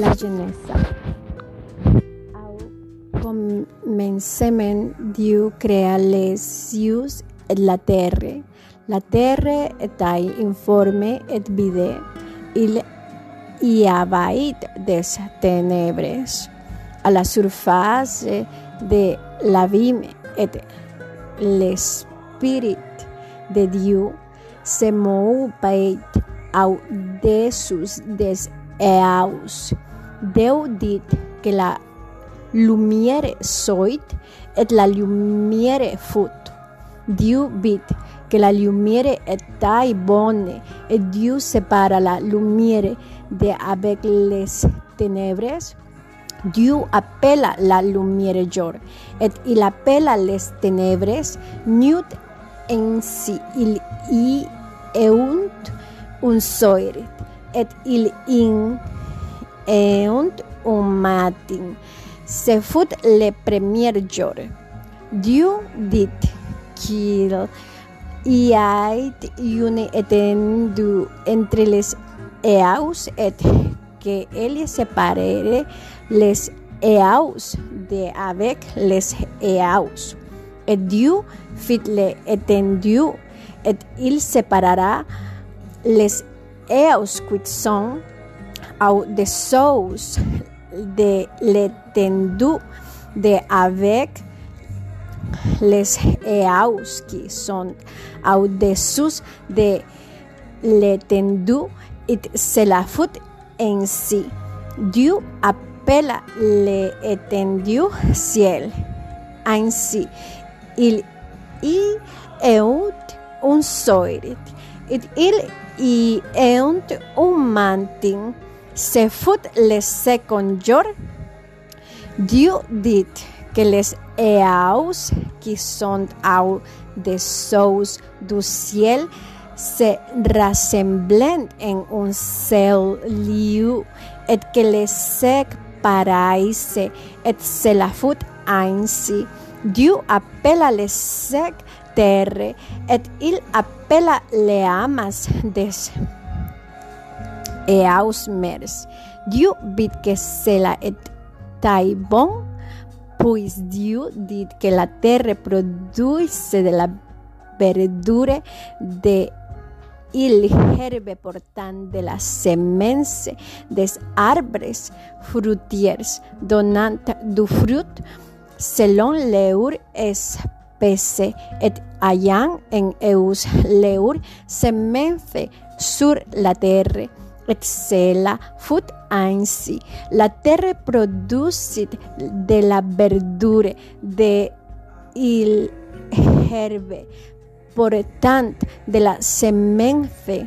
la Genesa. Au comencement Dieu crea les cieux et la terre. La terre était informe et vide. Il y avait des ténèbres à la surface de l'abîme et l'Esprit de Dieu se mouvait au-dessus des eaus. Déu dit que la lumière soit et la lumière fut. Dieu vit que la lumière était bonne et Dieu sépara la lumière de avec les ténèbres. Dieu appela la lumière jour et il appela les ténèbres nuit ainsi il y eunt un soir et il in eunt un matin. Se fut le premier jour. Dieu dit qu'il y ait une étendue entre les eaus et que elle séparerait les eaus de avec les eaus. Et Dieu fit l'étendue et il séparera les eaus qui sont au-dessous de l'étendue de avec les eaus qui sont au-dessous de l'étendue et se la fout ainsi. Dieu appela l'étendue ciel. Ainsi, il y eut un soir et il y eut un matin. Se fut le second jour. Dieu dit que les eaus qui sont au-dessous du ciel se rassemblen en un seul lieu et que les sec paraisse et se la fout ainsi. Dieu appela les sec terre et il appela les amas des eaus mers. Dieu vit que cela était bon, puis Dieu dit que la terre produise de la verdure de il herbe portant de la semence des arbres fruitiers, donnant du fruit selon leur espèce, et ayant en eus leur semence sur la terre. Et cela fut ainsi. La terre produisit de la verdure de il herbe portant de la semence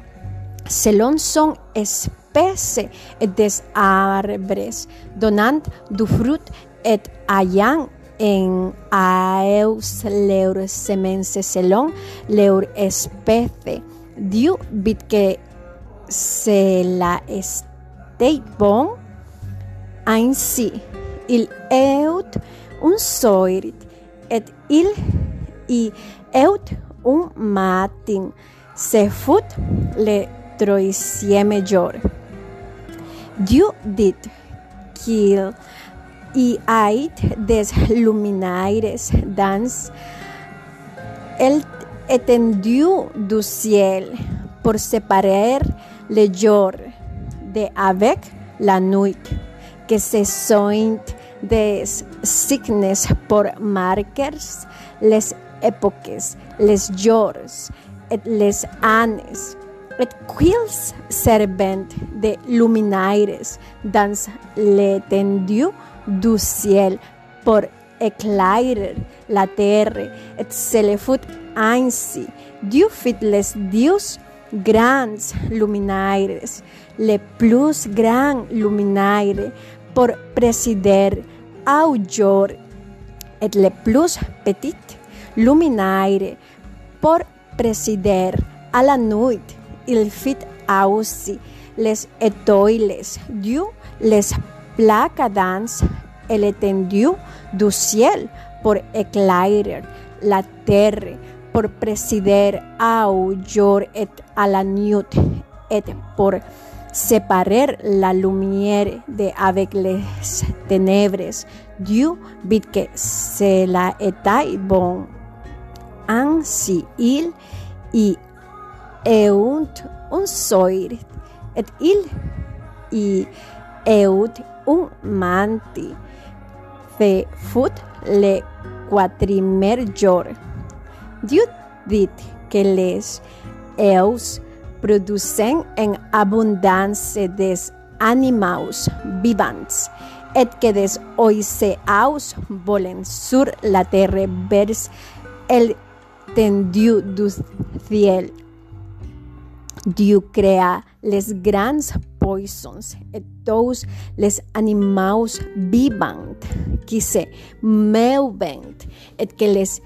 selon son espèce des arbres, donnant du fruit et ayant en eus leur semence selon leur espèce. Dieu vit que cela était bon. Ainsi, il eut un soir et il y eut un matin. Se fut le troisième jour. Dieu dit qu'il y ait des luminaires dans. El étendue du ciel pour séparer le jour de avec la nuit, que ce sont des signes pour marquers les époques, les jours et les années, et quils servent de luminaires dans l'étendue du ciel pour éclairer la terre, et se le fut ainsi. Dieu fit les dieux grands luminaires, les plus grands luminaires pour présider au jour, et les plus petites luminaire pour présider à la nuit. Il fit aussi les étoiles. Dieu les placa dans l'étendue du ciel pour éclairer la terre, pour présider au jour et à la nuit, et pour séparer la lumière de avec les ténèbres. Dieu vit que cela était bon. Ainsi il y eut un soir, et il y eut un manti. Fe fut le quatrimer jour. Dieu dit que les eus producen en abundància des animals vivants et que des oiseaus volen sur la terra vers el tendiu du ciel. Diu crea les grans poisons et tous les animals vivants qui se meuven et que les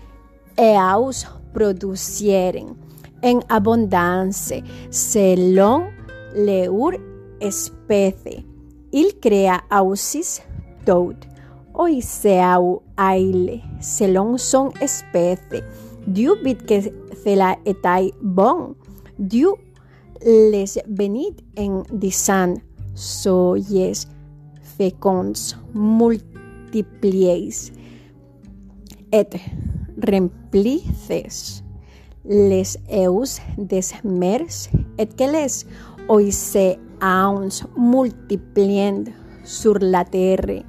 eaus producieren en abundancia selon leur especie. Il crea ausis tout, oiseau aile, selon son especie. Dieu vit que cela était bon. Dieu les benit en disant, soyez féconds, multipliez et remplices les eus des mers et que les oiseans multiplient sur la terre.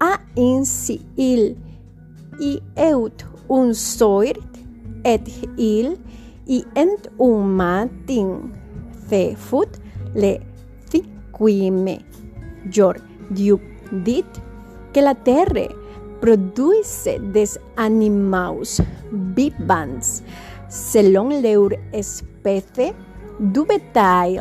A ainsi il y eut un soir et il y ent un matin fe fut le cinquième jour Dieu dit que la terre produise des animaux vivants selon leur espèce du bétail,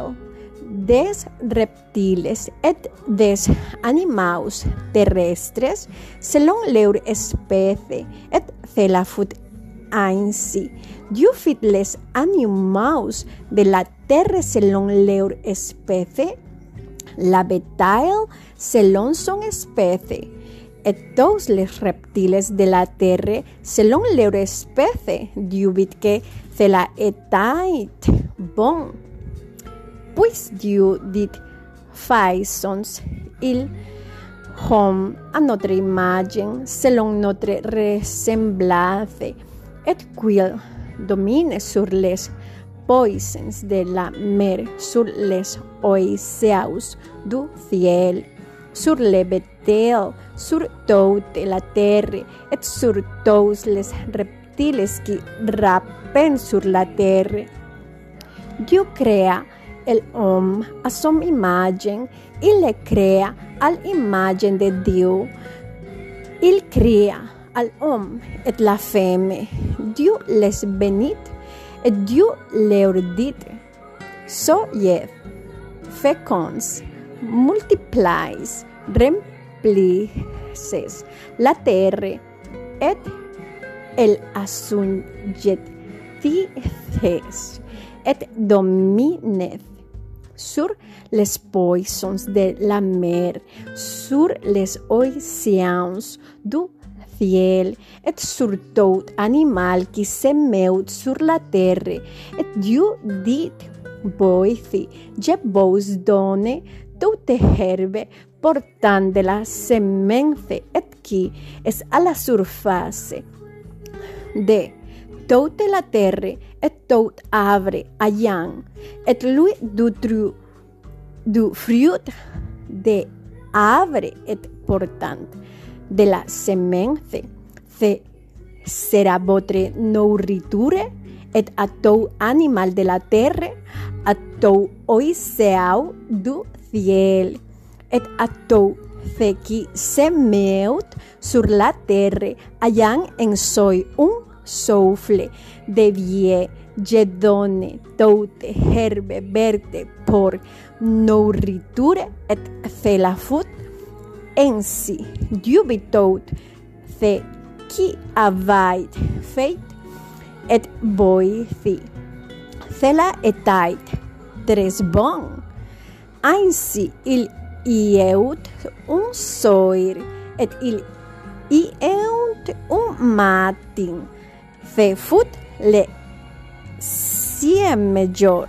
des reptiles et des animaux terrestres. Selon leur espèce et cela fut ainsi. Dieu fit les animaux de la terre selon leur espèce, la bétail selon son espèce, et tous les reptiles de la terre selon leur espèce. Dieu vit que cela était bon. Puis Dieu dit, faisons il homme à notre image, selon notre ressemblance, et qu'il domine sur les poisons de la mer, sur les oiseaux du ciel, sur les bétails, sur toute la terre, et sur tous les reptiles qui rampent sur la terre. Dieu crea el homme a son imagen, il le crea à l'image de Dieu. Il crea al homme et la femme. Dieu les bénit et Dieu leur dit, soyez féconds, multipliez, remplices la terre et el asunjetces et dominez sur les poissons de la mer, sur les océans du ciel, et sur tout animal qui se meut sur la terre. Et Dieu dit, voici, je vous donne toute herbe portant de la semence et qui est à la surface de toute la terre et tout arbre ayant, et lui du, tru, du fruit de arbre et portant de la semence, se será votre nourriture, et tout animal de la terre, à tout oiseau du ciel, et à tout ce qui se meut sur la terre, ayant en soi un souffle de vie, je donne toute herbe verte pour nourriture et cela fut ainsi. Dieu vit tout ce qui avait fait et voici. Cela était très bon. Ainsi il y eut un soir et il y eut un matin. Fe fut le jour.